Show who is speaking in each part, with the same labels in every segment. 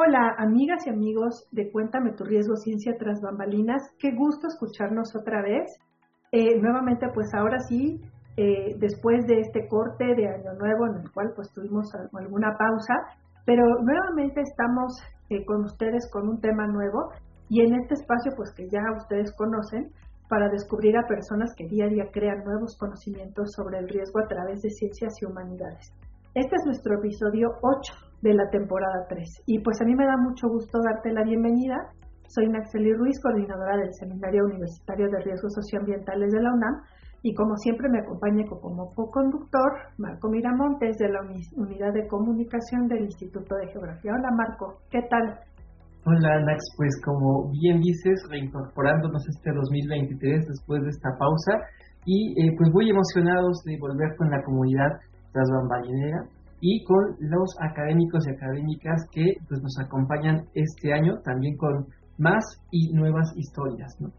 Speaker 1: Hola, amigas y amigos de Cuéntame tu riesgo Ciencia tras bambalinas. Qué gusto escucharnos otra vez. Eh, nuevamente, pues ahora sí, eh, después de este corte de Año Nuevo en el cual pues tuvimos alguna pausa, pero nuevamente estamos eh, con ustedes con un tema nuevo y en este espacio pues que ya ustedes conocen para descubrir a personas que día a día crean nuevos conocimientos sobre el riesgo a través de ciencias y humanidades. Este es nuestro episodio 8 de la temporada 3. Y pues a mí me da mucho gusto darte la bienvenida. Soy Naxeli Ruiz, coordinadora del Seminario Universitario de Riesgos Socioambientales de la UNAM, y como siempre me acompaña como co-conductor Marco Miramontes de la Unidad de Comunicación del Instituto de Geografía. Hola Marco, ¿qué tal?
Speaker 2: Hola Nax, pues como bien dices, reincorporándonos este 2023 después de esta pausa y eh, pues muy emocionados de volver con la comunidad tras y con los académicos y académicas que pues, nos acompañan este año también con más y nuevas historias. ¿no?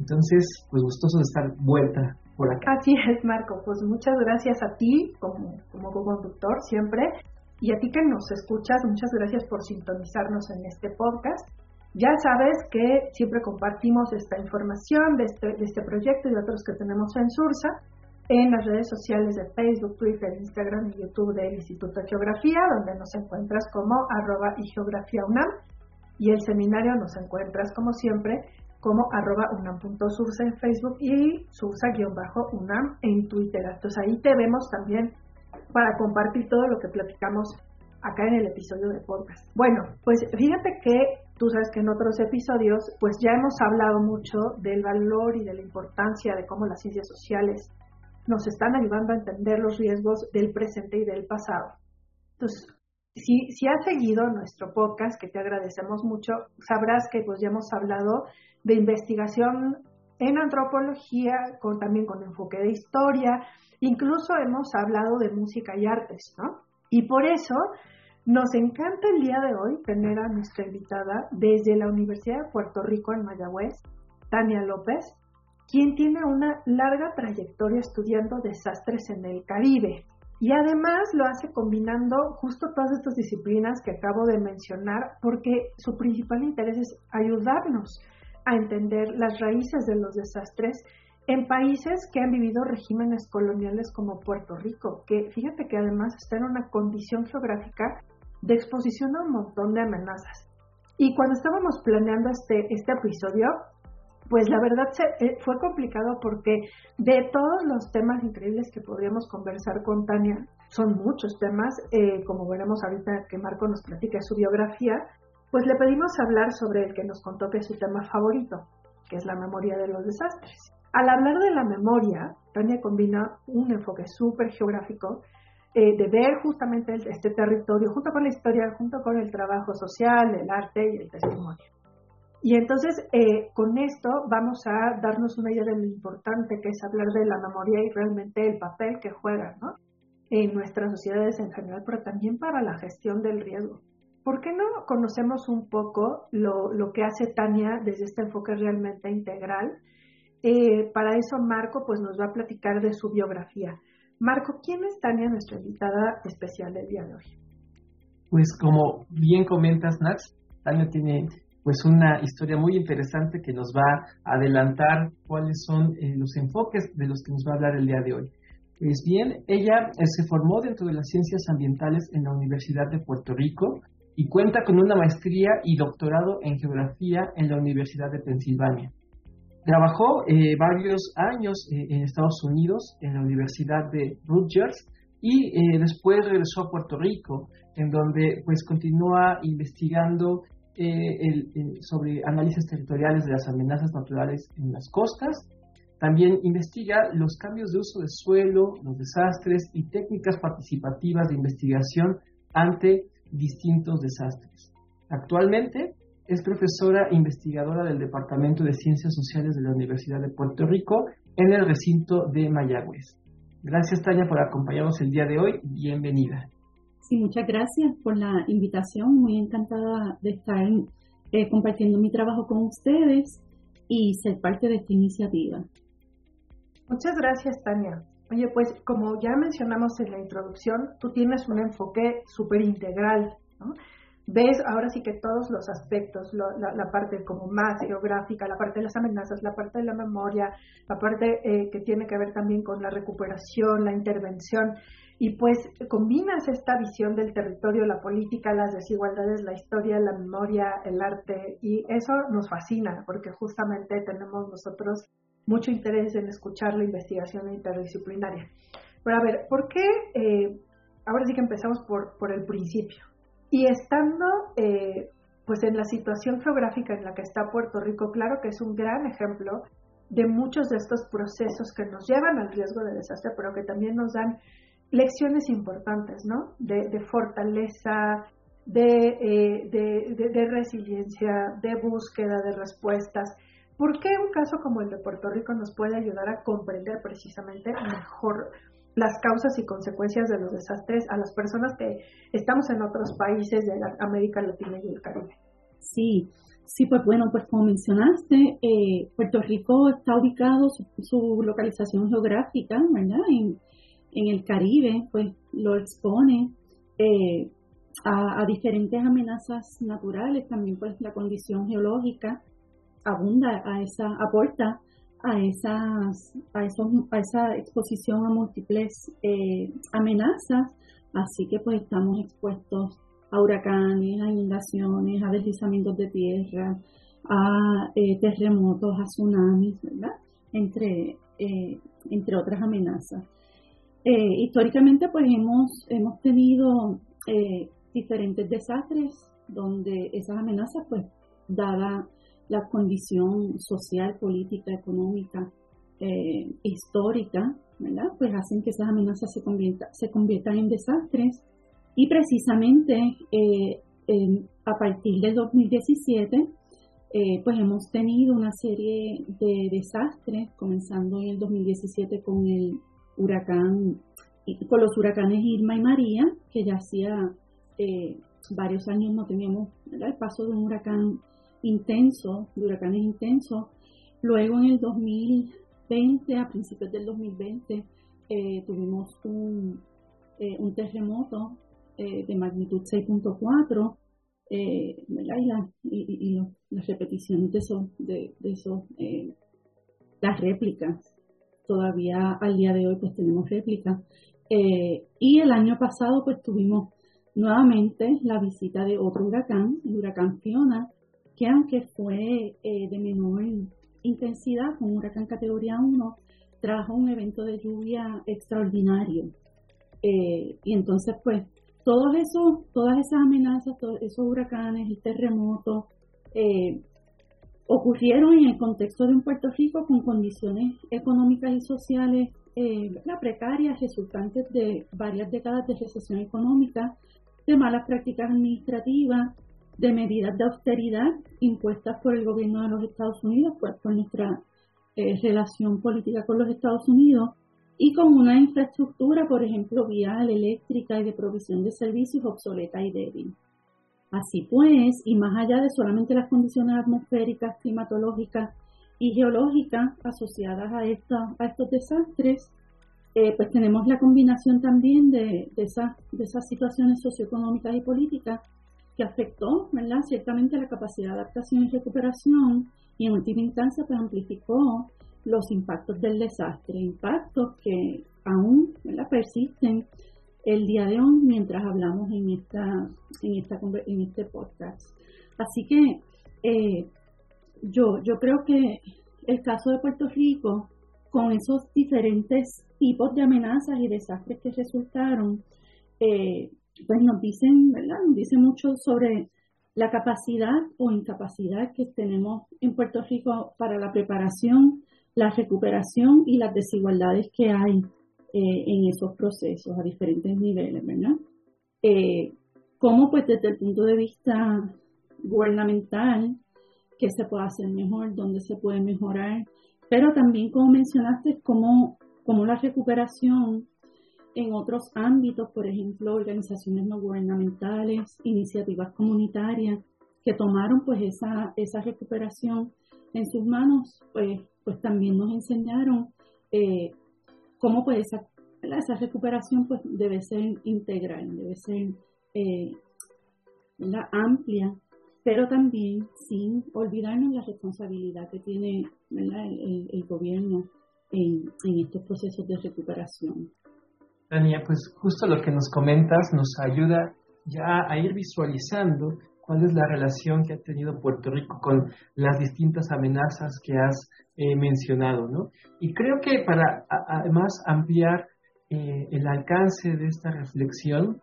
Speaker 2: Entonces, pues gustoso de estar vuelta por acá.
Speaker 1: Así es, Marco. Pues muchas gracias a ti como, como conductor siempre y a ti que nos escuchas, muchas gracias por sintonizarnos en este podcast. Ya sabes que siempre compartimos esta información de este, de este proyecto y de otros que tenemos en Sursa en las redes sociales de Facebook, Twitter, Instagram y YouTube del Instituto de Geografía, donde nos encuentras como arroba y geografía UNAM, y el seminario nos encuentras como siempre como arroba unam.sursa en Facebook y sursa-unam en Twitter. Entonces ahí te vemos también para compartir todo lo que platicamos acá en el episodio de podcast. Bueno, pues fíjate que tú sabes que en otros episodios pues ya hemos hablado mucho del valor y de la importancia de cómo las ciencias sociales nos están ayudando a entender los riesgos del presente y del pasado. Entonces, si, si has seguido nuestro podcast, que te agradecemos mucho, sabrás que pues ya hemos hablado de investigación en antropología, con, también con enfoque de historia, incluso hemos hablado de música y artes, ¿no? Y por eso nos encanta el día de hoy tener a nuestra invitada desde la Universidad de Puerto Rico en Mayagüez, Tania López, quien tiene una larga trayectoria estudiando desastres en el Caribe. Y además lo hace combinando justo todas estas disciplinas que acabo de mencionar, porque su principal interés es ayudarnos a entender las raíces de los desastres en países que han vivido regímenes coloniales como Puerto Rico, que fíjate que además está en una condición geográfica de exposición a un montón de amenazas. Y cuando estábamos planeando este, este episodio, pues la verdad eh, fue complicado porque de todos los temas increíbles que podríamos conversar con Tania, son muchos temas, eh, como veremos ahorita que Marco nos platique su biografía, pues le pedimos hablar sobre el que nos contó que es su tema favorito, que es la memoria de los desastres. Al hablar de la memoria, Tania combina un enfoque súper geográfico eh, de ver justamente este territorio junto con la historia, junto con el trabajo social, el arte y el testimonio. Y entonces, eh, con esto vamos a darnos una idea de lo importante que es hablar de la memoria y realmente el papel que juega ¿no? en nuestras sociedades en general, pero también para la gestión del riesgo. ¿Por qué no conocemos un poco lo, que hace Tania desde este enfoque realmente integral? Eh, para eso Marco pues nos va a platicar de su biografía. Marco, ¿quién es Tania, nuestra invitada especial del día de hoy?
Speaker 2: Pues como bien comentas, Nax, Tania tiene pues una historia muy interesante que nos va a adelantar cuáles son eh, los enfoques de los que nos va a hablar el día de hoy. Pues bien, ella eh, se formó dentro de las ciencias ambientales en la Universidad de Puerto Rico y cuenta con una maestría y doctorado en geografía en la Universidad de Pensilvania. Trabajó eh, varios años en Estados Unidos en la Universidad de Rutgers y después regresó a Puerto Rico, en donde pues continúa investigando eh, sobre análisis territoriales de las amenazas naturales en las costas. También investiga los cambios de uso de suelo, los desastres y técnicas participativas de investigación ante distintos desastres. Actualmente es profesora e investigadora del Departamento de Ciencias Sociales de la Universidad de Puerto Rico en el recinto de Mayagüez. Gracias, Tania, por acompañarnos el día de hoy. Bienvenida.
Speaker 3: Sí, muchas gracias por la invitación. Muy encantada de estar eh, compartiendo mi trabajo con ustedes y ser parte de esta iniciativa.
Speaker 1: Muchas gracias, Tania. Oye, pues como ya mencionamos en la introducción, tú tienes un enfoque súper integral, ¿no? Ves ahora sí que todos los aspectos, la, parte como más geográfica, la parte de las amenazas, la parte de la memoria, la parte eh, que tiene que ver también con la recuperación, la intervención, y pues combinas esta visión del territorio, la política, las desigualdades, la historia, la memoria, el arte, y eso nos fascina, porque justamente tenemos nosotros mucho interés en escuchar la investigación interdisciplinaria. Pero a ver, ¿por qué? Eh, ahora sí que empezamos por, por el principio. Y estando eh, pues en la situación geográfica en la que está Puerto Rico, claro que es un gran ejemplo de muchos de estos procesos que nos llevan al riesgo de desastre, pero que también nos dan lecciones importantes, ¿no? De, fortaleza, eh, de, de, resiliencia, de búsqueda de respuestas. ¿Por qué un caso como el de Puerto Rico nos puede ayudar a comprender precisamente mejor las causas y consecuencias de los desastres a las personas que estamos en otros países de América Latina y el Caribe.
Speaker 3: Sí, sí, pues bueno, pues como mencionaste, eh, Puerto Rico está ubicado, su, localización geográfica, ¿verdad? En, el Caribe, pues lo expone eh, a, a, diferentes amenazas naturales, también pues la condición geológica abunda a esa, aporta a, esas, a, esos, a esa exposición a múltiples eh, amenazas, así que pues estamos expuestos a huracanes, a inundaciones, a deslizamientos de tierra, a eh, terremotos, a tsunamis, ¿verdad? Entre, eh, entre otras amenazas. históricamente pues hemos, hemos tenido diferentes desastres donde esas amenazas pues dada la condición social, política, económica, eh, histórica, ¿verdad? Pues hacen que esas amenazas se, se conviertan en desastres. Y precisamente eh, a partir del 2017, eh, pues hemos tenido una serie de desastres, comenzando en el 2017 con el huracán, con los huracanes Irma y María, que ya hacía varios años no teníamos el paso de un huracán intenso, de huracanes intensos. Luego en el 2020, a principios del 2020, eh, tuvimos un, eh, un terremoto eh, de magnitud 6.4, y, y, las repeticiones de eso, de, de las réplicas. Todavía al día de hoy pues tenemos réplicas. y el año pasado pues tuvimos nuevamente la visita de otro huracán, el huracán Fiona, que aunque fue eh, de menor intensidad, con huracán categoría 1, trajo un evento de lluvia extraordinario. Eh, y entonces, pues, todos esos, todas esas amenazas, todos esos huracanes y terremotos eh, ocurrieron en el contexto de un Puerto Rico con condiciones económicas y sociales precarias resultantes de varias décadas de recesión económica, de malas prácticas administrativas, de medidas de austeridad impuestas por el gobierno de los Estados Unidos, pues, por nuestra eh, relación política con los Estados Unidos, y con una infraestructura, por ejemplo, vial, eléctrica y de provisión de servicios obsoleta y débil. Así pues, y más allá de solamente las condiciones atmosféricas, climatológicas y geológicas asociadas a, a estos desastres, eh, pues tenemos la combinación también de, de, de esas situaciones socioeconómicas y políticas que afectó, ¿verdad? Ciertamente la capacidad de adaptación y recuperación y en última instancia pues amplificó los impactos del desastre, impactos que aún ¿verdad? persisten el día de hoy mientras hablamos en esta en esta en este podcast. Así que eh, yo yo creo que el caso de Puerto Rico con esos diferentes tipos de amenazas y desastres que resultaron eh, pues nos dicen, ¿verdad? Nos dice mucho sobre la capacidad o incapacidad que tenemos en Puerto Rico para la preparación, la recuperación y las desigualdades que hay eh, en esos procesos a diferentes niveles, ¿verdad? Eh, cómo pues desde el punto de vista gubernamental, qué se puede hacer mejor, dónde se puede mejorar, pero también como mencionaste, cómo, cómo la recuperación en otros ámbitos, por ejemplo, organizaciones no gubernamentales, iniciativas comunitarias, que tomaron pues esa, esa recuperación en sus manos, pues, pues también nos enseñaron eh, cómo pues esa, esa recuperación pues debe ser integral, debe ser eh, amplia, pero también sin olvidarnos la responsabilidad que tiene el, gobierno en estos procesos de recuperación.
Speaker 2: Tania, pues justo lo que nos comentas nos ayuda ya a ir visualizando cuál es la relación que ha tenido Puerto Rico con las distintas amenazas que has eh, mencionado, ¿no? Y creo que para además ampliar eh, el alcance de esta reflexión,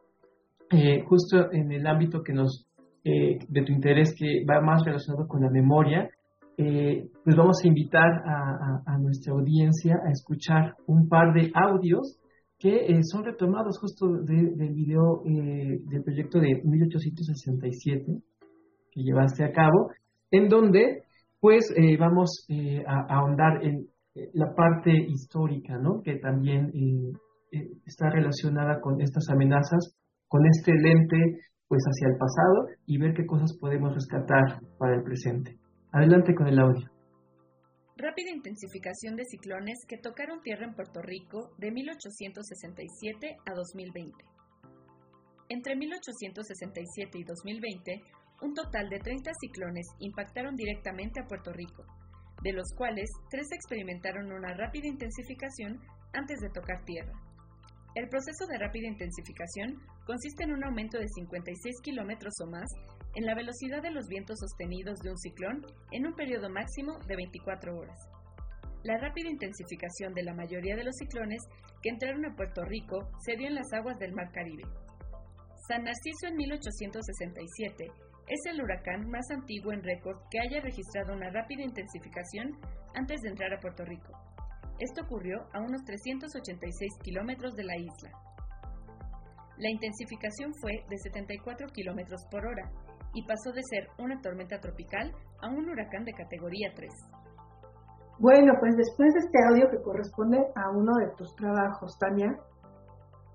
Speaker 2: eh, justo en el ámbito que nos de tu interés que va más relacionado con la memoria, pues vamos a invitar a nuestra audiencia a escuchar un par de audios que eh, son retomados justo del video eh, del proyecto de 1867 que llevaste a cabo, en donde pues eh, vamos a, ahondar en la parte histórica, ¿no? que también está relacionada con estas amenazas, con este lente pues hacia el pasado y ver qué cosas podemos rescatar para el presente. Adelante con el audio
Speaker 4: rápida intensificación de ciclones que tocaron tierra en Puerto Rico de 1867 a 2020. Entre 1867 y 2020, un total de 30 ciclones impactaron directamente a Puerto Rico, de los cuales tres experimentaron una rápida intensificación antes de tocar tierra. El proceso de rápida intensificación consiste en un aumento de 56 kilómetros o más en la velocidad de los vientos sostenidos de un ciclón en un periodo máximo de 24 horas. La rápida intensificación de la mayoría de los ciclones que entraron a Puerto Rico se dio en las aguas del Mar Caribe. San Narciso en 1867 es el huracán más antiguo en récord que haya registrado una rápida intensificación antes de entrar a Puerto Rico. Esto ocurrió a unos 386 kilómetros de la isla. La intensificación fue de 74 kilómetros por hora y pasó de ser una tormenta tropical a un huracán de categoría 3.
Speaker 1: Bueno, pues después de este audio que corresponde a uno de tus trabajos, Tania,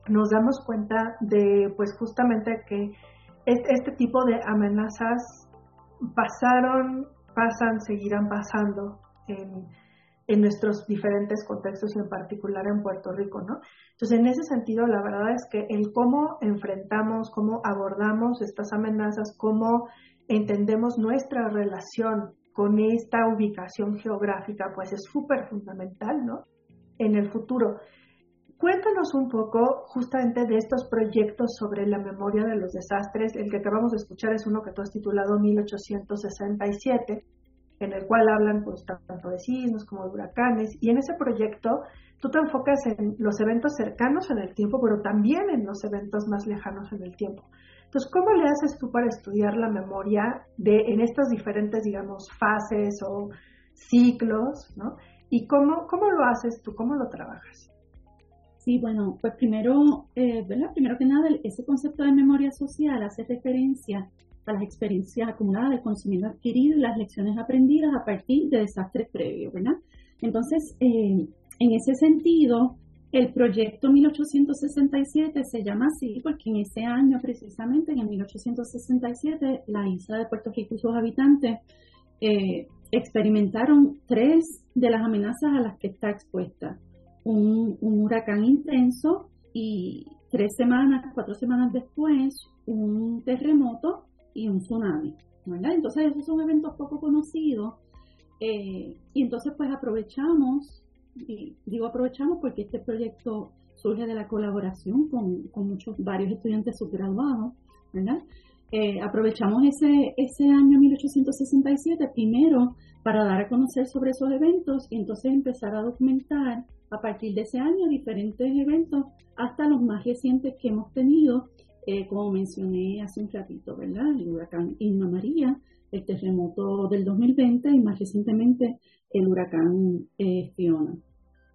Speaker 1: nos damos cuenta de, pues justamente que este tipo de amenazas pasaron, pasan, seguirán pasando en, en nuestros diferentes contextos y en particular en Puerto Rico, ¿no? Entonces, en ese sentido, la verdad es que el cómo enfrentamos, cómo abordamos estas amenazas, cómo entendemos nuestra relación con esta ubicación geográfica, pues es súper fundamental, ¿no? En el futuro. Cuéntanos un poco justamente de estos proyectos sobre la memoria de los desastres. El que acabamos de escuchar es uno que tú has titulado 1867 en el cual hablan pues tanto de sismos como de huracanes y en ese proyecto tú te enfocas en los eventos cercanos en el tiempo, pero también en los eventos más lejanos en el tiempo. Entonces, ¿cómo le haces tú para estudiar la memoria de en estas diferentes, digamos, fases o ciclos, ¿no? Y cómo, cómo lo haces tú, cómo lo trabajas?
Speaker 3: Sí, bueno, pues primero, eh, ¿verdad? Primero que nada, ese concepto de memoria social hace referencia las experiencias acumuladas, el conocimiento adquirido y las lecciones aprendidas a partir de desastres previos, ¿verdad? Entonces, eh, en ese sentido, el proyecto 1867 se llama así porque en ese año precisamente, en el 1867, la isla de Puerto Rico y sus habitantes eh, experimentaron tres de las amenazas a las que está expuesta. Un, un huracán intenso y tres semanas, cuatro semanas después, un terremoto y un tsunami, ¿verdad? Entonces esos son eventos poco conocidos eh, y entonces pues aprovechamos, y digo aprovechamos porque este proyecto surge de la colaboración con, con muchos, varios estudiantes subgraduados, ¿verdad? Eh, aprovechamos ese, ese año 1867 primero para dar a conocer sobre esos eventos y entonces empezar a documentar a partir de ese año diferentes eventos hasta los más recientes que hemos tenido eh, como mencioné hace un ratito, ¿verdad? El huracán Irma María, el terremoto del 2020 y más recientemente el huracán eh, Fiona.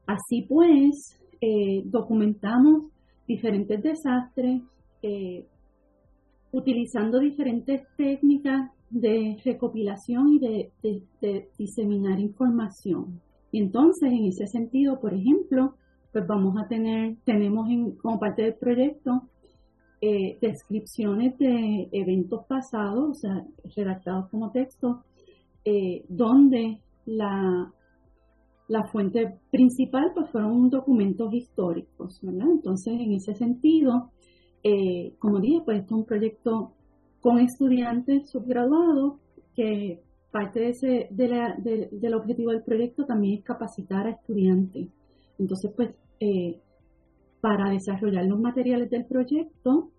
Speaker 3: Así pues, eh, documentamos diferentes desastres, utilizando diferentes técnicas de recopilación y de, diseminar información. Y entonces, en ese sentido, por ejemplo, pues vamos a tener, tenemos como parte del proyecto eh, descripciones de eventos pasados, o sea, redactados como texto, eh, donde la, la fuente principal pues fueron documentos históricos, ¿verdad? Entonces, en ese sentido, eh, como dije, pues esto es un proyecto con estudiantes subgraduados que parte de ese, del objetivo del proyecto también es capacitar a estudiantes. Entonces, pues, eh, para desarrollar los materiales del proyecto,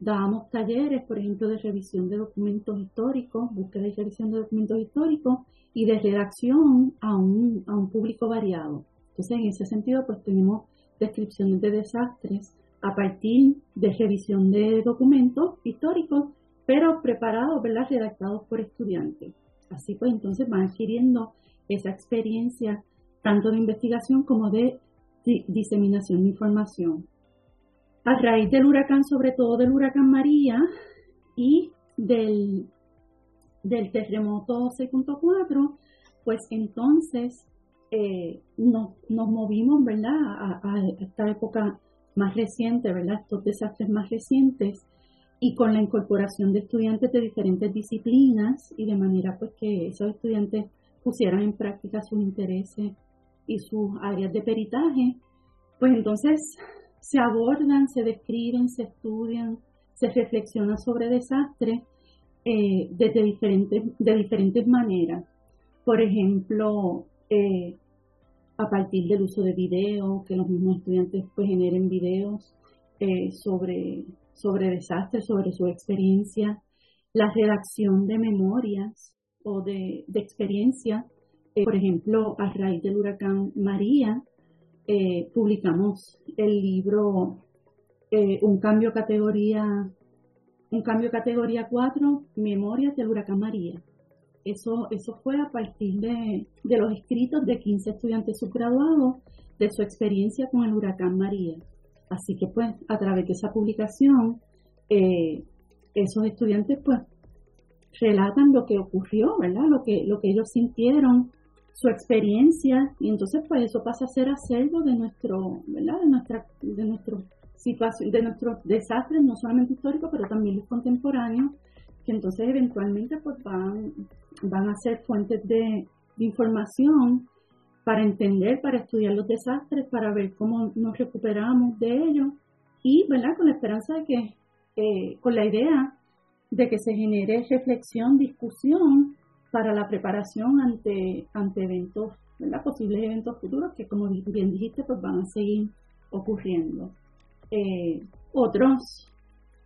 Speaker 3: dábamos talleres, por ejemplo, de revisión de documentos históricos, búsqueda y revisión de documentos históricos y de redacción a un, a un público variado. Entonces, en ese sentido, pues tenemos descripciones de desastres a partir de revisión de documentos históricos, pero preparados, ¿verdad?, redactados por estudiantes. Así pues, entonces van adquiriendo esa experiencia tanto de investigación como de diseminación de información. A raíz del huracán, sobre todo del huracán María y del, del terremoto 6.4, pues entonces eh, nos, movimos, ¿verdad?, a, esta época más reciente, ¿verdad?, estos desastres más recientes, y con la incorporación de estudiantes de diferentes disciplinas y de manera pues que esos estudiantes pusieran en práctica sus intereses y sus áreas de peritaje, pues entonces se abordan, se describen, se estudian, se reflexiona sobre desastres eh, desde diferentes, de diferentes maneras. Por ejemplo, eh, a partir del uso de videos, que los mismos estudiantes pues generen videos eh, sobre, sobre desastres, sobre su experiencia, la redacción de memorias o de, de experiencia. Por ejemplo, a raíz del huracán María, eh, publicamos el libro eh, Un cambio categoría un cambio categoría 4, Memorias del Huracán María. Eso, eso fue a partir de, de los escritos de 15 estudiantes subgraduados de su experiencia con el huracán María. Así que pues a través de esa publicación, eh, esos estudiantes pues relatan lo que ocurrió, ¿verdad? Lo que, lo que ellos sintieron su experiencia y entonces pues eso pasa a ser acervo de nuestro, ¿verdad? De nuestra, de nuestro situación, de nuestros desastres, no solamente históricos, pero también los contemporáneos, que entonces eventualmente pues van, van a ser fuentes de, información para entender, para estudiar los desastres, para ver cómo nos recuperamos de ellos y, ¿verdad? Con la esperanza de que, eh, con la idea de que se genere reflexión, discusión para la preparación ante, ante eventos, ¿verdad? posibles eventos futuros que como bien dijiste, pues van a seguir ocurriendo. Eh, otros,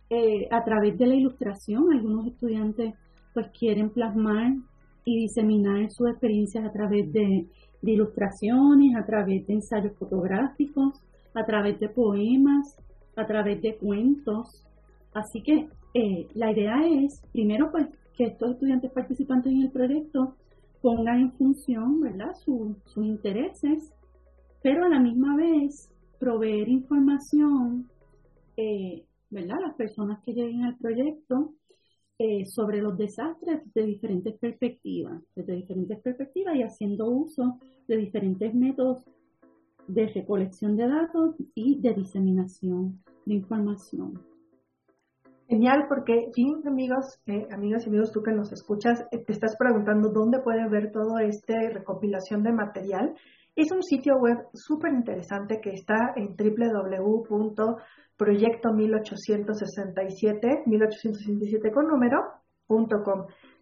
Speaker 3: eh, a través de la ilustración, algunos estudiantes pues quieren plasmar y diseminar sus experiencias a través de, de ilustraciones, a través de ensayos fotográficos, a través de poemas, a través de cuentos. Así que eh, la idea es, primero, pues que estos estudiantes participantes en el proyecto pongan en función ¿verdad? sus intereses, pero a la misma vez proveer información eh, ¿verdad? a las personas que lleguen al proyecto eh, sobre los desastres de diferentes perspectivas, desde diferentes perspectivas y haciendo uso de diferentes métodos de recolección de datos y de diseminación de información.
Speaker 1: Genial, porque sí, amigos, eh, amigas y amigos, tú que nos escuchas, eh, te estás preguntando dónde puede ver todo este recopilación de material. Es un sitio web súper interesante que está en www.proyecto1867, 1867 con número,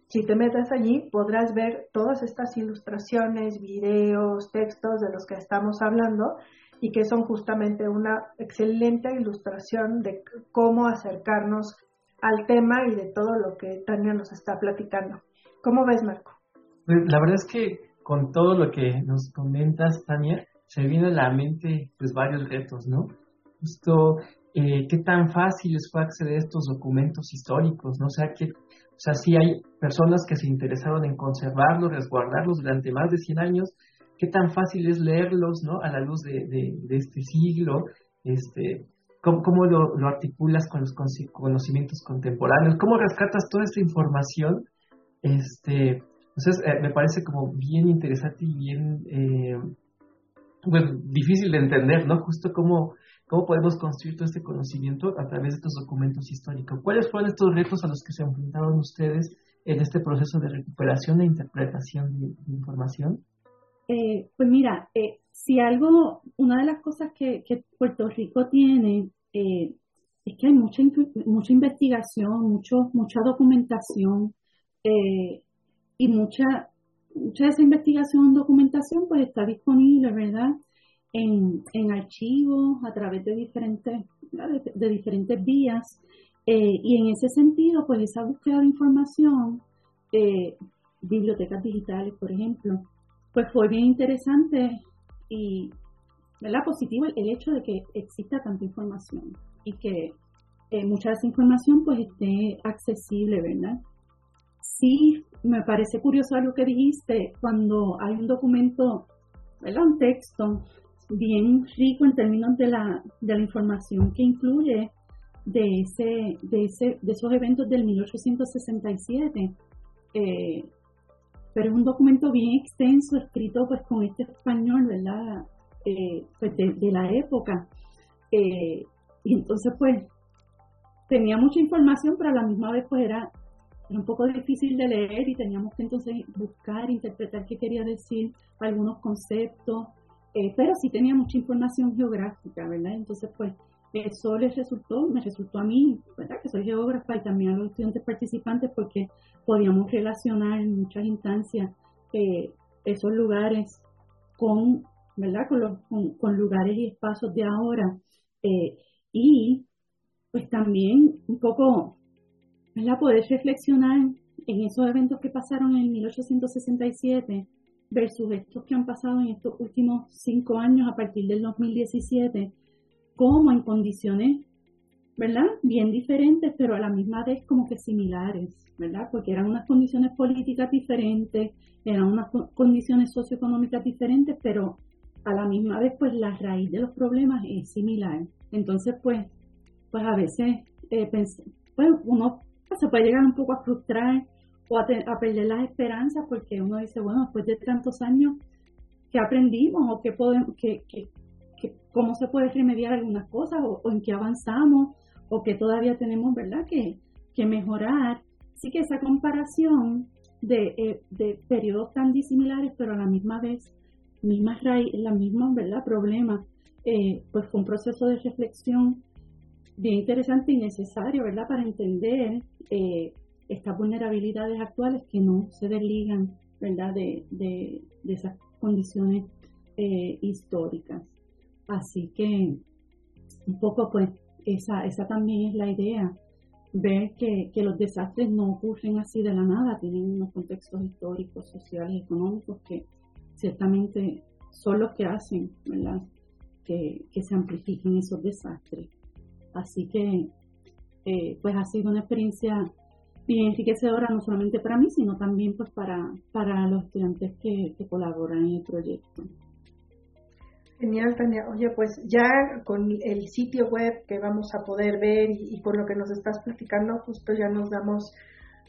Speaker 1: Si te metes allí, podrás ver todas estas ilustraciones, videos, textos de los que estamos hablando y que son justamente una excelente ilustración de cómo acercarnos al tema y de todo lo que Tania nos está platicando. ¿Cómo ves, Marco?
Speaker 2: Pues la verdad es que con todo lo que nos comentas, Tania, se viene a la mente pues varios retos, ¿no? Justo eh, qué tan fácil fue acceder a estos documentos históricos, ¿no? O sea, que, o sea, sí hay personas que se interesaron en conservarlos, resguardarlos durante más de 100 años, qué tan fácil es leerlos, ¿no? A la luz de, este siglo, este, ¿Cómo, lo, articulas con los conocimientos contemporáneos? ¿Cómo rescatas toda esta información? Este, entonces, eh, me parece como bien interesante y bien eh, bueno, difícil de entender, ¿no? Justo cómo, cómo podemos construir todo este conocimiento a través de estos documentos históricos. ¿Cuáles fueron estos retos a los que se enfrentaron ustedes en este proceso de recuperación e interpretación de, información?
Speaker 3: Eh, pues mira, eh, si algo, una de las cosas que, Puerto Rico tiene eh, es que hay mucha, mucha investigación, mucho, mucha documentación y mucha, mucha de esa investigación, documentación, pues está disponible, ¿verdad? En, en archivos, a través de diferentes, de, diferentes vías. y en ese sentido, pues esa búsqueda de información, bibliotecas digitales, por ejemplo, pues fue bien interesante y positivo el, hecho de que exista tanta información y que eh, mucha de esa información pues esté accesible, ¿verdad? Sí, me parece curioso algo que dijiste, cuando hay un documento, ¿verdad? Un texto bien rico en términos de la, de la información que incluye de, ese, de, ese, de esos eventos del 1867. Eh, pero es un documento bien extenso, escrito pues con este español, ¿verdad? Eh, pues de, la época. Eh, y entonces pues tenía mucha información, pero a la misma vez pues era, un poco difícil de leer y teníamos que entonces buscar, interpretar qué quería decir algunos conceptos, eh, pero sí tenía mucha información geográfica, ¿verdad? Entonces pues eso les resultó, me resultó a mí, ¿verdad? Que soy geógrafa y también a los estudiantes participantes porque podíamos relacionar en muchas instancias eh, esos lugares con, ¿verdad? Con, lugares y espacios de ahora. Eh, y pues también un poco, ¿verdad? Poder reflexionar en esos eventos que pasaron en 1867 versus estos que han pasado en estos últimos cinco años a partir del 2017, como en condiciones ¿verdad? Bien diferentes, pero a la misma vez como que similares, ¿verdad? Porque eran unas condiciones políticas diferentes, eran unas condiciones socioeconómicas diferentes, pero a la misma vez pues la raíz de los problemas es similar. Entonces pues, pues a veces eh, pues uno se puede llegar un poco a frustrar o a, perder las esperanzas porque uno dice, bueno, después de tantos años, ¿qué aprendimos o qué podemos, qué, cómo se puede remediar algunas cosas o en qué avanzamos o que todavía tenemos, ¿verdad?, que, que mejorar. Así que esa comparación de, eh, de periodos tan disimilares, pero a la misma vez, misma raíz, la misma, ¿verdad?, problema, eh, pues fue un proceso de reflexión bien interesante y necesario, ¿verdad?, para entender eh, estas vulnerabilidades actuales que no se desligan, ¿verdad?, de, de, de esas condiciones históricas. Así que un poco pues esa, esa también es la idea, ver que, los desastres no ocurren así de la nada, tienen unos contextos históricos, sociales, económicos que ciertamente son los que hacen, ¿verdad? Que, se amplifiquen esos desastres. Así que, eh, pues ha sido una experiencia bien enriquecedora, no solamente para mí, sino también pues para, para los estudiantes que colaboran en el proyecto.
Speaker 1: Genial, Tania. Oye, pues ya con el sitio web que vamos a poder ver y, con lo que nos estás platicando, justo ya nos damos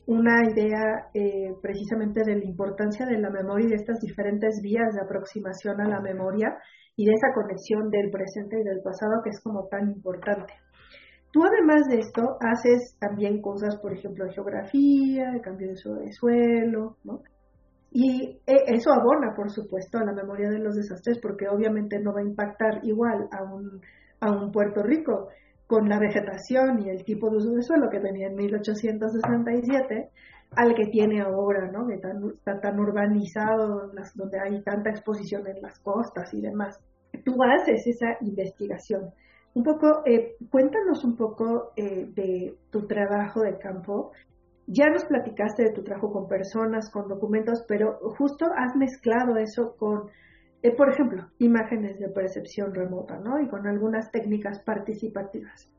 Speaker 1: una idea eh, precisamente de la importancia de la memoria y de estas diferentes vías de aproximación a la memoria y de esa conexión del presente y del pasado que es como tan importante. Tú además de esto haces también cosas, por ejemplo, de geografía, de cambio de suelo, ¿no? Y e, eso abona, por supuesto, a la memoria de los desastres porque obviamente no va a impactar igual a un, a un Puerto Rico con la vegetación y el tipo de uso de suelo que tenía en 1867 al que tiene ahora, ¿no? Que está tan urbanizado, donde hay tanta exposición en las costas y demás. Tú haces esa investigación. Un poco, eh, cuéntanos un poco eh, de tu trabajo de campo ya nos platicaste de tu trabajo con personas, con documentos, pero justo has mezclado eso con, eh, por ejemplo, imágenes de percepción remota, ¿no? Y con algunas técnicas participativas.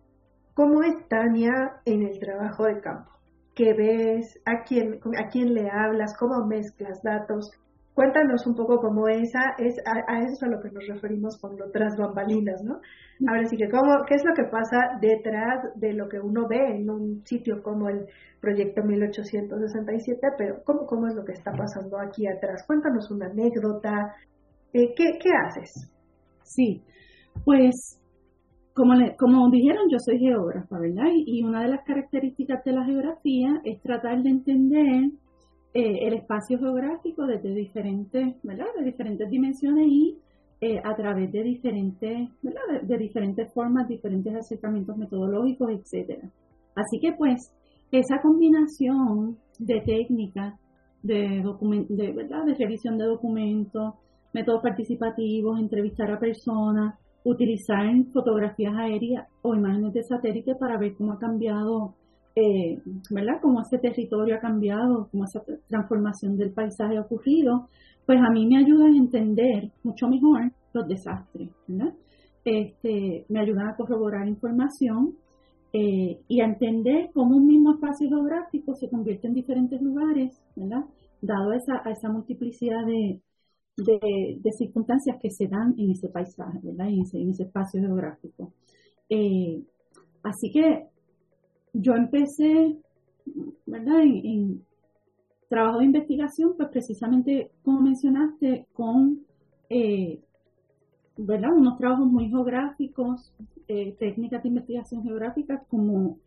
Speaker 1: ¿Cómo es Tania en el trabajo de campo? ¿Qué ves? ¿A quién, a quién le hablas? ¿Cómo mezclas datos? Cuéntanos un poco cómo esa es a, eso es a lo que nos referimos con lo tras bambalinas, ¿no? Ahora sí que cómo, qué es lo que pasa detrás de lo que uno ve en un sitio como el proyecto 1867, pero cómo, cómo es lo que está pasando aquí atrás. Cuéntanos una anécdota. Eh, ¿qué, ¿Qué haces?
Speaker 3: Sí, pues como, como dijeron, yo soy geógrafa, ¿verdad? Y, una de las características de la geografía es tratar de entender eh, el espacio geográfico desde diferentes, ¿verdad? De diferentes dimensiones y eh, a través de diferentes, ¿verdad? De, diferentes formas, diferentes acercamientos metodológicos, etcétera. Así que pues esa combinación de técnicas, de, de, ¿verdad? de revisión de documentos, métodos participativos, entrevistar a personas, utilizar fotografías aéreas o imágenes de satélite para ver cómo ha cambiado, eh, ¿verdad? Cómo este territorio ha cambiado, cómo esa transformación del paisaje ha ocurrido, pues a mí me ayuda a entender mucho mejor los desastres, ¿verdad? Este, me ayudan a corroborar información eh, y a entender cómo un mismo espacio geográfico se convierte en diferentes lugares, ¿verdad? Dado esa, esa multiplicidad de, de, circunstancias que se dan en ese paisaje, ¿verdad? En ese, en ese espacio geográfico. Eh, así que yo empecé, ¿verdad? En, trabajo de investigación, pues precisamente como mencionaste, con, eh, ¿verdad? Unos trabajos muy geográficos, eh, técnicas de investigación geográfica como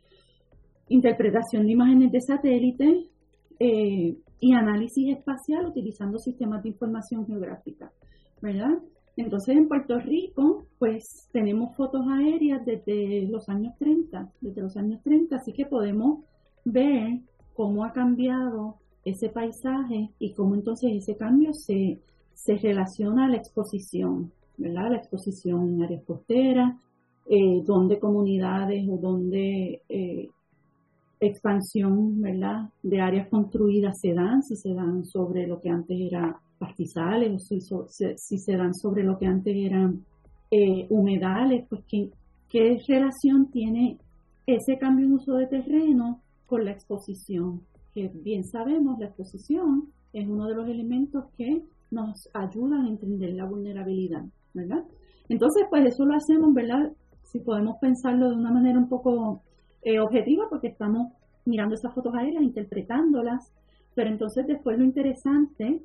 Speaker 3: interpretación de imágenes de satélite, eh, y análisis espacial utilizando sistemas de información geográfica, ¿verdad? Entonces en Puerto Rico, pues tenemos fotos aéreas desde los años 30, desde los años 30, así que podemos ver cómo ha cambiado ese paisaje y cómo entonces ese cambio se, se relaciona a la exposición, ¿verdad? La exposición en áreas costeras, eh, donde comunidades o donde eh, expansión, ¿verdad?, de áreas construidas se dan, si se dan sobre lo que antes era pastizales o si, se dan sobre lo que antes eran eh, humedales, pues ¿qué, ¿qué relación tiene ese cambio en uso de terreno con la exposición? Que bien sabemos, la exposición es uno de los elementos que nos ayudan a entender la vulnerabilidad, ¿verdad? Entonces, pues eso lo hacemos, ¿verdad? Si podemos pensarlo de una manera un poco eh, objetiva porque estamos mirando esas fotos aéreas, interpretándolas, pero entonces después lo interesante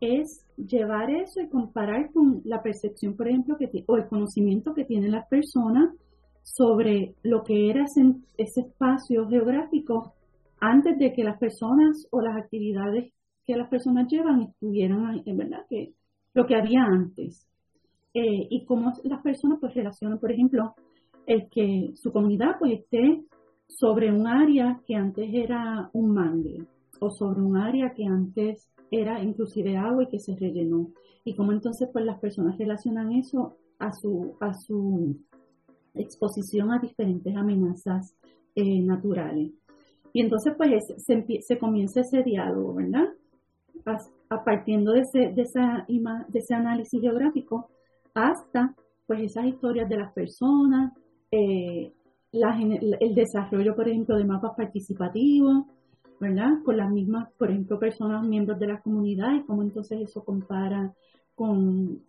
Speaker 3: es llevar eso y comparar con la percepción, por ejemplo, que o el conocimiento que tienen las personas sobre lo que era ese, espacio geográfico antes de que las personas o las actividades que las personas llevan estuvieran en verdad que lo que había antes. Eh, y cómo las personas pues relacionan por ejemplo el que su comunidad pues esté sobre un área que antes era un mangle o sobre un área que antes era inclusive agua y que se rellenó. Y cómo entonces pues las personas relacionan eso a su, a su exposición a diferentes amenazas eh, naturales. Y entonces pues se, se, comienza ese diálogo, ¿verdad? A, partiendo de ese, de, esa de ese análisis geográfico hasta pues esas historias de las personas, eh, el desarrollo, por ejemplo, de mapas participativos, ¿verdad? Con las mismas, por ejemplo, personas, miembros de la comunidad y cómo entonces eso compara con,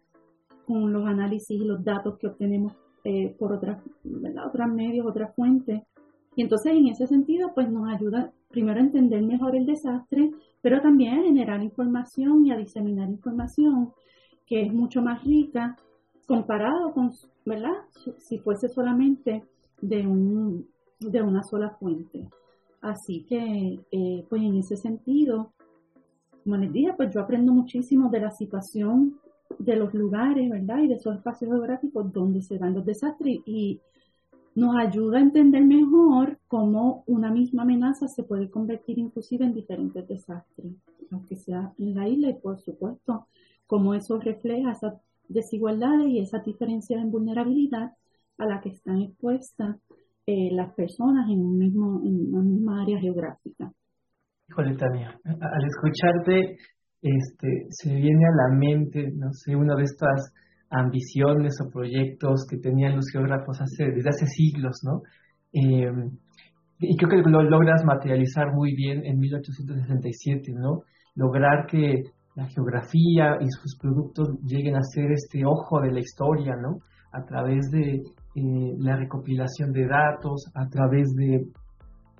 Speaker 3: con los análisis y los datos que obtenemos eh, por otras, ¿verdad? otras medios, otras fuentes. Y entonces en ese sentido, pues nos ayuda primero a entender mejor el desastre, pero también a generar información y a diseminar información que es mucho más rica comparado con, ¿verdad? Si fuese solamente de, un, de una sola fuente. Así que, eh, pues en ese sentido, como les dije, pues yo aprendo muchísimo de la situación de los lugares, ¿verdad? Y de esos espacios geográficos donde se dan los desastres y nos ayuda a entender mejor cómo una misma amenaza se puede convertir inclusive en diferentes desastres, aunque sea en la isla y por supuesto cómo eso refleja esas desigualdades y esa diferencia en vulnerabilidad a la que están expuestas eh, las personas en, un mismo, en una misma área geográfica.
Speaker 2: Híjole, Tania, al escucharte, este, se viene a la mente, no sé, una de estas ambiciones o proyectos que tenían los geógrafos hace, desde hace siglos, ¿no? Em, y creo que lo logras materializar muy bien en 1867, ¿no? Lograr que la geografía y sus productos lleguen a ser este ojo de la historia, ¿no? A través de eh, la recopilación de datos, a través de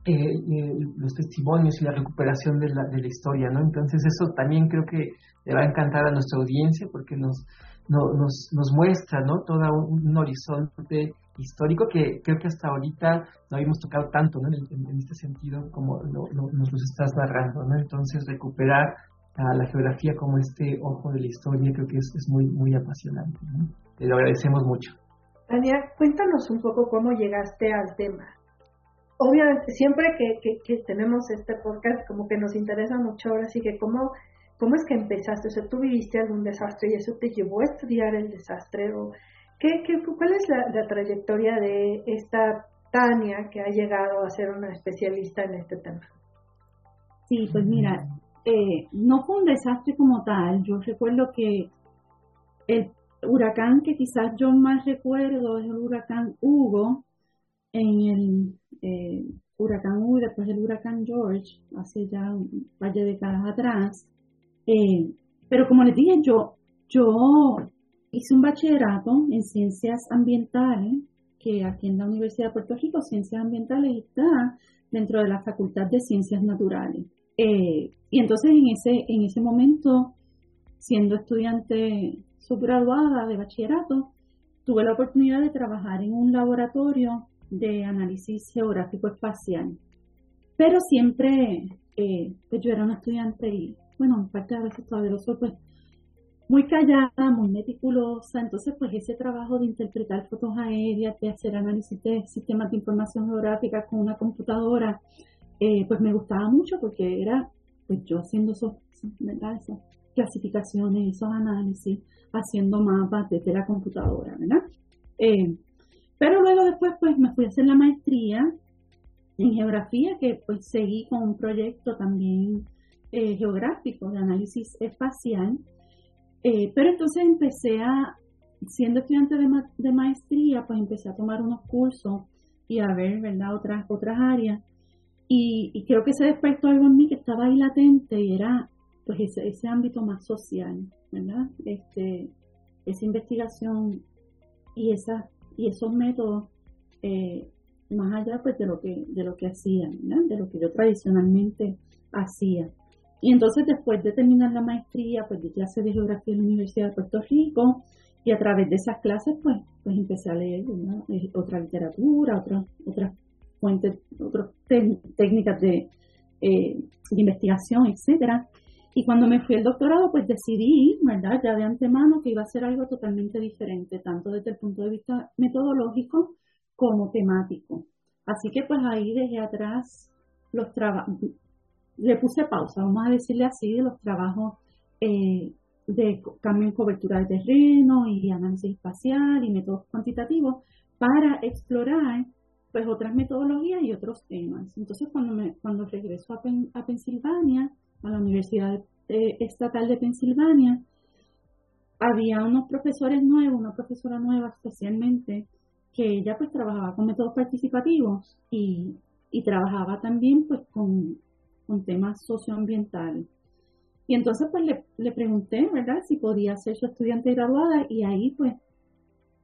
Speaker 2: eh, eh, los testimonios y la recuperación de la, de la historia, ¿no? Entonces eso también creo que le va a encantar a nuestra audiencia porque nos, nos, nos muestra, ¿no? Todo un, horizonte histórico que creo que hasta ahorita no habíamos tocado tanto, ¿no? En, este sentido como nos lo estás narrando, ¿no? Entonces recuperar a la geografía como este ojo de la historia creo que es, es muy, muy apasionante, ¿no? Te lo agradecemos mucho.
Speaker 1: Tania, cuéntanos un poco cómo llegaste al tema. Obviamente, siempre que, que, tenemos este podcast, como que nos interesa mucho ahora sí que cómo, cómo es que empezaste, o sea, tú viviste algún desastre y eso te llevó a estudiar el desastre, o ¿qué, qué, cuál es la, trayectoria de esta Tania que ha llegado a ser una especialista en este tema?
Speaker 3: Sí, pues mira, eh, no fue un desastre como tal, yo recuerdo que el huracán que quizás yo más recuerdo es el huracán Hugo, en el eh, huracán Hugo después del huracán George, hace ya un par de décadas atrás. Eh, pero como les dije, yo, yo hice un bachillerato en ciencias ambientales, que aquí en la Universidad de Puerto Rico, ciencias ambientales está dentro de la Facultad de Ciencias Naturales. Y entonces en ese, en ese momento, siendo estudiante subgraduada de bachillerato, tuve la oportunidad de trabajar en un laboratorio de análisis geográfico espacial. Pero siempre, eh, pues yo era una estudiante y, bueno, en parte a veces todavía lo soy, pues muy callada, muy meticulosa. Entonces, pues ese trabajo de interpretar fotos aéreas, de hacer análisis de sistemas de información geográfica con una computadora, eh, pues me gustaba mucho porque era, pues yo haciendo esos, esas clasificaciones, esos análisis haciendo mapas desde la computadora, ¿verdad? Eh, pero luego después pues me fui a hacer la maestría en geografía, que pues seguí con un proyecto también eh, geográfico de análisis espacial. Eh, pero entonces empecé a, siendo estudiante de, maestría, pues empecé a tomar unos cursos y a ver, ¿verdad?, otras, otras áreas. Y, y, creo que se despertó algo en mí que estaba ahí latente y era pues ese, ese ámbito más social. ¿verdad? Este, esa investigación y, esa, y esos métodos eh, más allá pues de lo que de lo que hacían, de lo que yo tradicionalmente hacía. Y entonces después de terminar la maestría, pues di clases de geografía en la Universidad de Puerto Rico y a través de esas clases pues pues empecé a leer otra literatura, otras otras otras técnicas de, eh, de investigación, etcétera. Y cuando me fui al doctorado, pues decidí, ¿verdad? Ya de antemano que iba a ser algo totalmente diferente, tanto desde el punto de vista metodológico como temático. Así que pues ahí dejé atrás los trabajos, le puse pausa, vamos a decirle así, de los trabajos eh, de cambio en cobertura de terreno y análisis espacial y métodos cuantitativos para explorar pues otras metodologías y otros temas. Entonces cuando, me, cuando regreso a, a Pensilvania, a la Universidad Estatal de Pensilvania, había unos profesores nuevos, una profesora nueva especialmente, que ella pues trabajaba con métodos participativos y, trabajaba también pues con, temas socioambientales. Y entonces pues le, pregunté, ¿verdad?, si podía ser su estudiante graduada y ahí pues,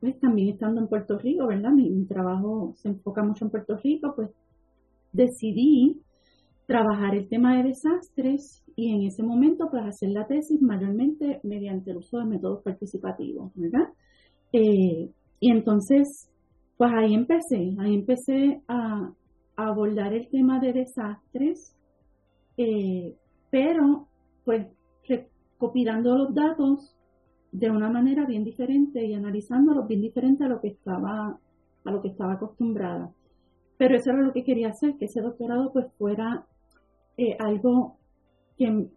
Speaker 3: pues también estando en Puerto Rico, ¿verdad?, mi trabajo se enfoca mucho en Puerto Rico, pues decidí trabajar el tema de desastres y en ese momento pues hacer la tesis mayormente mediante el uso de métodos participativos, ¿verdad? Eh, y entonces, pues ahí empecé, ahí empecé a, abordar el tema de desastres, eh, pero pues recopilando los datos de una manera bien diferente y analizándolos bien diferente a lo que estaba, a lo que estaba acostumbrada. Pero eso era lo que quería hacer, que ese doctorado pues fuera eh, algo que,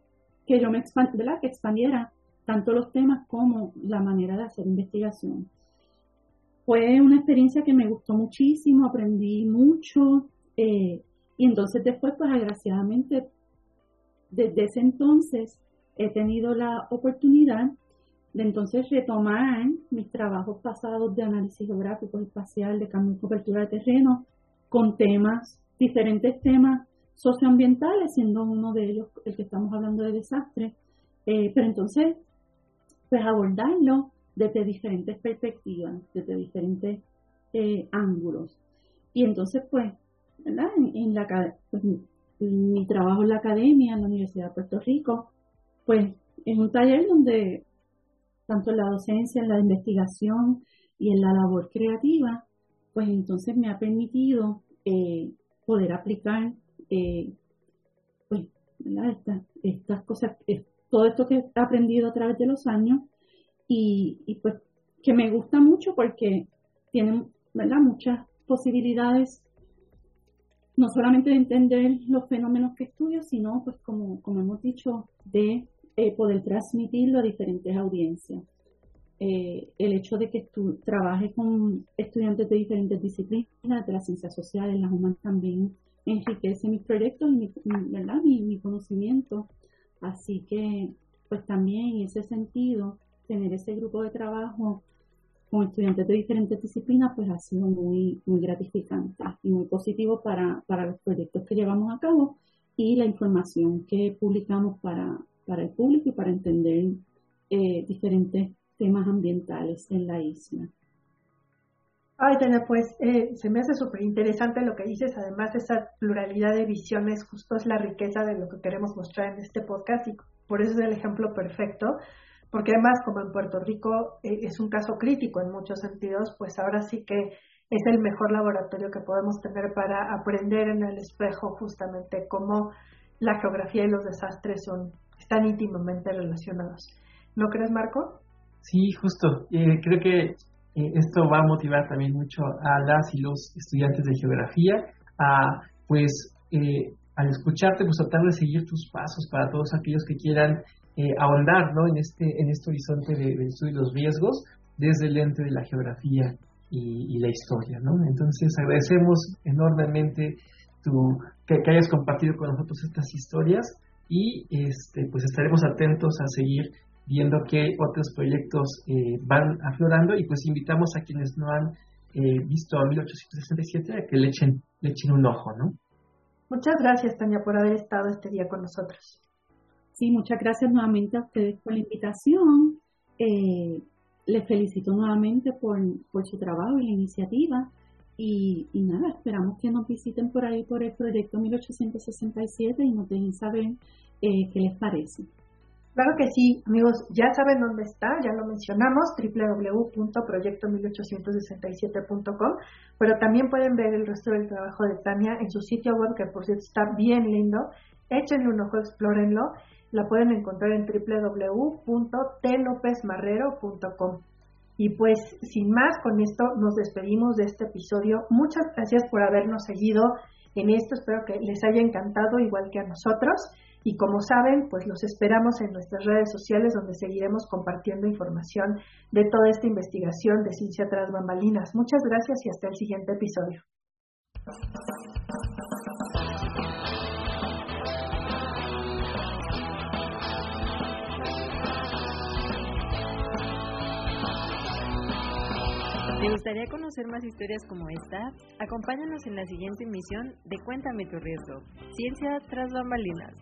Speaker 3: que yo me que expandiera tanto los temas como la manera de hacer investigación. Fue una experiencia que me gustó muchísimo, aprendí mucho eh, y entonces después, pues desde ese entonces he tenido la oportunidad de entonces retomar mis trabajos pasados de análisis geográfico espacial, de cambio y cobertura de terreno, con temas, diferentes temas socioambientales, siendo uno de ellos el que estamos hablando de desastre, Eh, pero entonces, pues abordarlo desde diferentes perspectivas, desde diferentes eh, ángulos. Y entonces, pues, ¿verdad? En, la, pues, mi trabajo en la academia, en la Universidad de Puerto Rico, pues es un taller donde tanto en la docencia, en la investigación y en la labor creativa, pues entonces me ha permitido eh, poder aplicar eh, pues, estas, cosas, todo esto que he aprendido a través de los años y, y pues que me gusta mucho porque tienen ¿verdad? muchas posibilidades no solamente de entender los fenómenos que estudio, sino, pues como, como hemos dicho, de eh, poder transmitirlo a diferentes audiencias. Eh, el hecho de que tú trabajes con estudiantes de diferentes disciplinas, de las ciencias sociales, las humanas, también enriquece mis proyectos y mi, ¿verdad? mi conocimiento. Así que, pues también en ese sentido, tener ese grupo de trabajo con estudiantes de diferentes disciplinas, pues ha sido muy, muy gratificante y muy positivo para, para los proyectos que llevamos a cabo y la información que publicamos para, para el público y para entender eh, diferentes temas ambientales en la isla.
Speaker 1: Ay, Tania, pues eh, se me hace súper interesante lo que dices. Además, esa pluralidad de visiones justo es la riqueza de lo que queremos mostrar en este podcast y por eso es el ejemplo perfecto porque además como en Puerto Rico eh, es un caso crítico en muchos sentidos, pues ahora sí que es el mejor laboratorio que podemos tener para aprender en el espejo justamente cómo la geografía y los desastres son están íntimamente relacionados. ¿No crees, Marco?
Speaker 2: Sí, justo. Eh, creo que eh, esto va a motivar también mucho a las y los estudiantes de geografía a, pues, al escucharte, pues tratar de seguir tus pasos para todos aquellos que quieran eh, ahondar ¿no? en, este, en este horizonte de, del estudio de los riesgos desde el lente de la geografía y, la historia. ¿no? Entonces agradecemos enormemente tu, que, hayas compartido con nosotros estas historias y este, pues estaremos atentos a seguir viendo qué otros proyectos eh, van aflorando y pues invitamos a quienes no han eh, visto a 1867 a que le echen, le echen un ojo, ¿no?
Speaker 1: Muchas gracias, Tania, por haber estado este día con nosotros.
Speaker 3: Sí, muchas gracias nuevamente a ustedes por la invitación. Eh, les felicito nuevamente por, su trabajo y la iniciativa. Y, nada, esperamos que nos visiten por ahí por el proyecto 1867 y nos dejen saber eh, qué les parece.
Speaker 1: Claro que sí, amigos, ya saben dónde está, ya lo mencionamos, www.proyecto1867.com, pero también pueden ver el resto del trabajo de Tania en su sitio web, que por cierto está bien lindo. Échenle un ojo, explórenlo la pueden encontrar en www.telopezmarrero.com. Y pues sin más, con esto nos despedimos de este episodio. Muchas gracias por habernos seguido en esto. Espero que les haya encantado igual que a nosotros. Y como saben, pues los esperamos en nuestras redes sociales donde seguiremos compartiendo información de toda esta investigación de ciencia tras bambalinas. Muchas gracias y hasta el siguiente episodio.
Speaker 5: ¿Te gustaría conocer más historias como esta? Acompáñanos en la siguiente emisión de Cuéntame tu riesgo, Ciencia tras bambalinas.